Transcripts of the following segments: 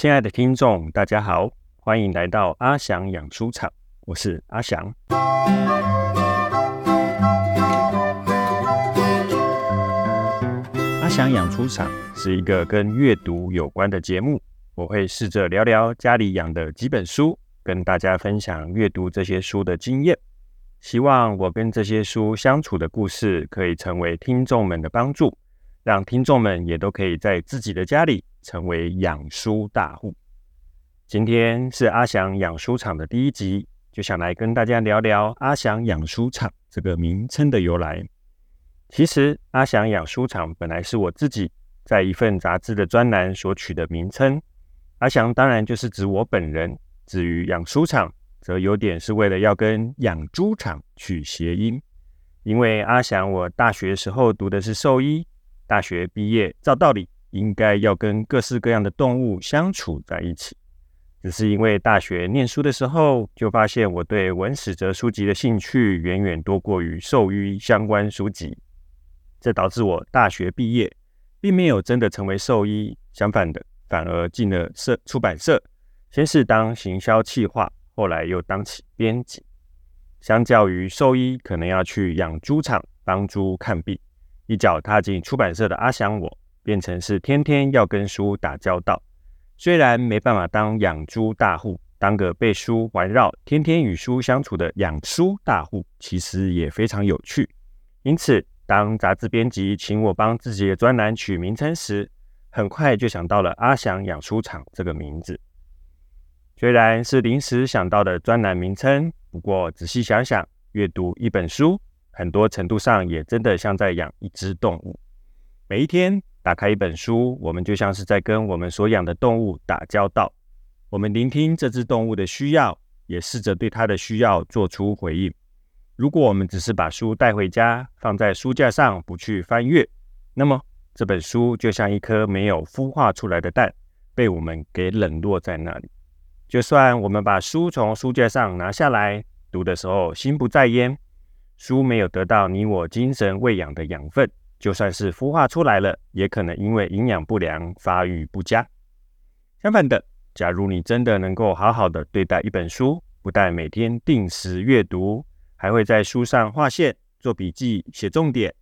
亲爱的听众，大家好，欢迎来到阿翔养猪场，我是阿翔。阿翔养猪场是一个跟阅读有关的节目，我会试着聊聊家里养的几本书，跟大家分享阅读这些书的经验。希望我跟这些书相处的故事，可以成为听众们的帮助，让听众们也都可以在自己的家里成为养书大户。今天是阿翔养书场的第一集，就想来跟大家聊聊阿翔养书场这个名称的由来。其实，阿翔养书场本来是我自己在一份杂志的专栏所取的名称。阿翔当然就是指我本人，至于养书场。则有点是为了要跟养猪场取谐音，因为阿翔我大学时候读的是兽医，大学毕业照道理应该要跟各式各样的动物相处在一起，只是因为大学念书的时候就发现我对文史哲书籍的兴趣远远多过于兽医相关书籍，这导致我大学毕业并没有真的成为兽医，相反的反而进了社出版社，先是当行销企划。后来又当起编辑，相较于兽医可能要去养猪场帮猪看病，一脚踏进出版社的阿翔，我变成是天天要跟书打交道。虽然没办法当养猪大户，当个被书环绕、天天与书相处的养书大户，其实也非常有趣。因此，当杂志编辑请我帮自己的专栏取名称时，很快就想到了阿翔养书场这个名字。虽然是临时想到的专栏名称，不过仔细想想，阅读一本书，很多程度上也真的像在养一只动物。每一天打开一本书，我们就像是在跟我们所养的动物打交道。我们聆听这只动物的需要，也试着对它的需要做出回应。如果我们只是把书带回家，放在书架上不去翻阅，那么这本书就像一颗没有孵化出来的蛋，被我们给冷落在那里。就算我们把书从书架上拿下来读的时候，心不在焉，书没有得到你我精神喂养的养分，就算是孵化出来了，也可能因为营养不良发育不佳。相反的，假如你真的能够好好的对待一本书，不但每天定时阅读，还会在书上画线、做笔记、写重点。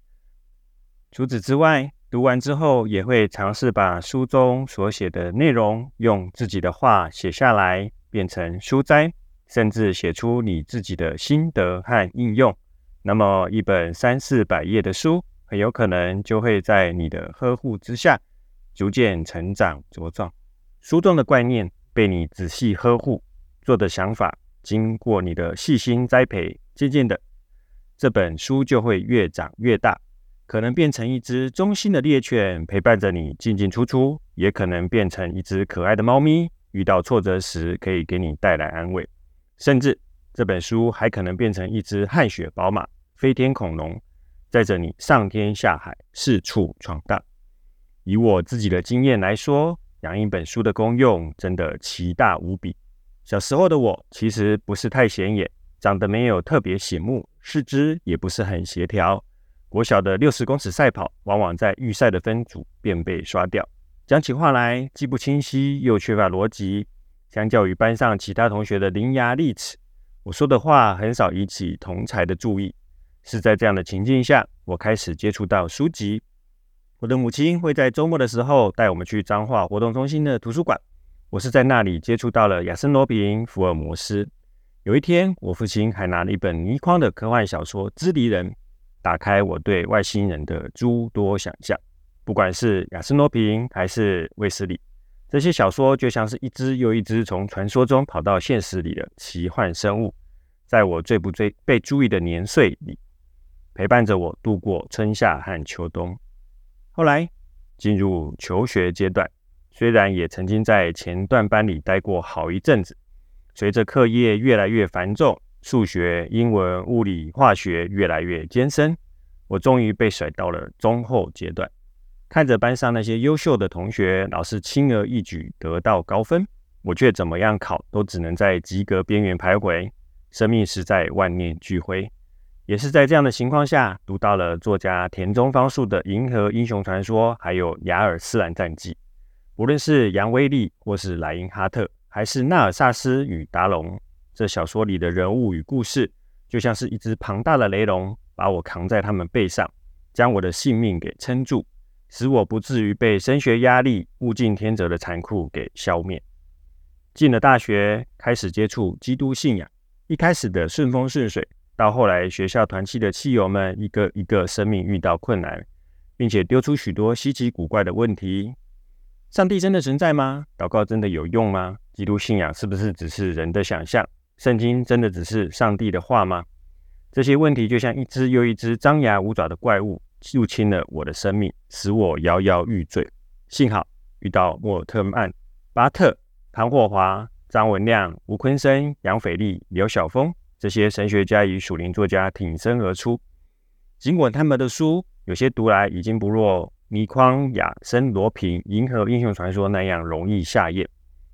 除此之外，读完之后，也会尝试把书中所写的内容用自己的话写下来，变成书摘，甚至写出你自己的心得和应用。那么，一本三四百页的书，很有可能就会在你的呵护之下，逐渐成长茁壮。书中的观念被你仔细呵护，做的想法经过你的细心栽培，渐渐的，这本书就会越长越大。可能变成一只忠心的猎犬，陪伴着你进进出出；也可能变成一只可爱的猫咪，遇到挫折时可以给你带来安慰。甚至这本书还可能变成一只汗血宝马、飞天恐龙，载着你上天下海，四处闯荡。以我自己的经验来说，养一本书的功用真的奇大无比。小时候的我其实不是太显眼，长得没有特别醒目，四肢也不是很协调。国小的六十公尺赛跑，往往在预赛的分组便被刷掉。讲起话来既不清晰又缺乏逻辑，相较于班上其他同学的伶牙俐齿，我说的话很少引起同才的注意。是在这样的情境下，我开始接触到书籍。我的母亲会在周末的时候带我们去彰化活动中心的图书馆，我是在那里接触到了亚森罗平、福尔摩斯。有一天，我父亲还拿了一本倪匡的科幻小说《知离人》。打开我对外星人的诸多想象，不管是亚森罗平还是卫斯理，这些小说就像是一只又一只从传说中跑到现实里的奇幻生物，在我最不最被注意的年岁里，陪伴着我度过春夏和秋冬。后来进入求学阶段，虽然也曾经在前段班里待过好一阵子，随着课业越来越繁重。数学、英文、物理、化学越来越艰深，我终于被甩到了中后阶段。看着班上那些优秀的同学，老是轻而易举得到高分，我却怎么样考都只能在及格边缘徘徊，生命实在万念俱灰。也是在这样的情况下，读到了作家田中芳树的《银河英雄传说》，还有《雅尔斯兰战记》，无论是杨威利，或是莱因哈特，还是纳尔萨斯与达龙，这小说里的人物与故事，就像是一只庞大的雷龙，把我扛在他们背上，将我的性命给撑住，使我不至于被升学压力、物竞天择的残酷给消灭。进了大学，开始接触基督信仰，一开始的顺风顺水，到后来学校团契的汽友们一个一个生命遇到困难，并且丢出许多稀奇古怪的问题。上帝真的存在吗？祷告真的有用吗？基督信仰是不是只是人的想象？圣经真的只是上帝的话吗？这些问题就像一只又一只张牙舞爪的怪物，入侵了我的生命，使我摇摇欲坠。幸好遇到莫尔特曼、巴特、唐霍华、张文亮、吴坤生、杨斐利、刘晓峰这些神学家与属灵作家挺身而出。尽管他们的书有些读来已经不若。米匡、亚森、罗平、银河英雄传说那样容易下咽，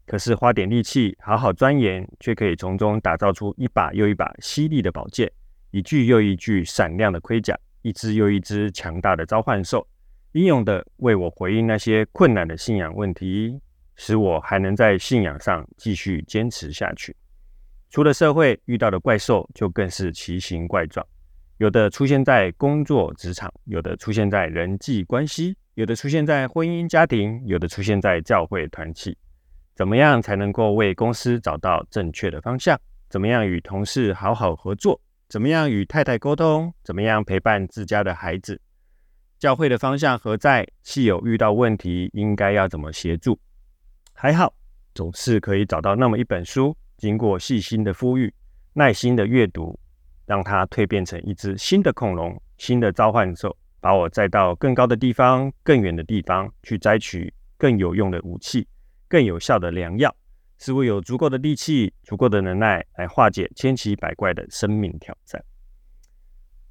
可是花点力气好好钻研，却可以从中打造出一把又一把犀利的宝剑，一具又一具闪亮的盔甲，一只又一只强大的召唤兽，英勇的为我回应那些困难的信仰问题，使我还能在信仰上继续坚持下去。除了社会遇到的怪兽，就更是奇形怪状。有的出现在工作职场，有的出现在人际关系，有的出现在婚姻家庭，有的出现在教会团体。怎么样才能够为公司找到正确的方向？怎么样与同事好好合作？怎么样与太太沟通？怎么样陪伴自家的孩子？教会的方向何在？系友遇到问题应该要怎么协助？还好，总是可以找到那么一本书，经过细心的呼吁，耐心的阅读。让它蜕变成一只新的恐龙，新的召唤兽，把我载到更高的地方、更远的地方，去摘取更有用的武器、更有效的良药，使我有足够的力气、足够的能耐来化解千奇百怪的生命挑战。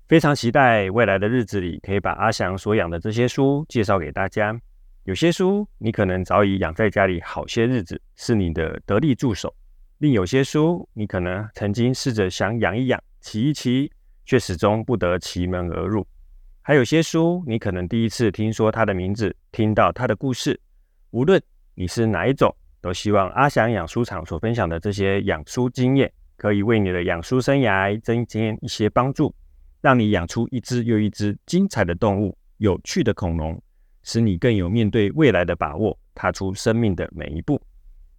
非常期待未来的日子里，可以把阿翔所养的这些书介绍给大家。有些书你可能早已养在家里好些日子，是你的得力助手；另有些书，你可能曾经试着想养一养。骑一骑，却始终不得其门而入。还有些书，你可能第一次听说它的名字，听到它的故事。无论你是哪一种，都希望阿翔养书场所分享的这些养书经验，可以为你的养书生涯增添一些帮助，让你养出一只又一只精彩的动物、有趣的恐龙，使你更有面对未来的把握，踏出生命的每一步。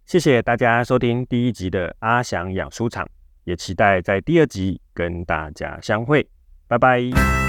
谢谢大家收听第一集的阿祥养书场。也期待在第二集跟大家相会，拜拜。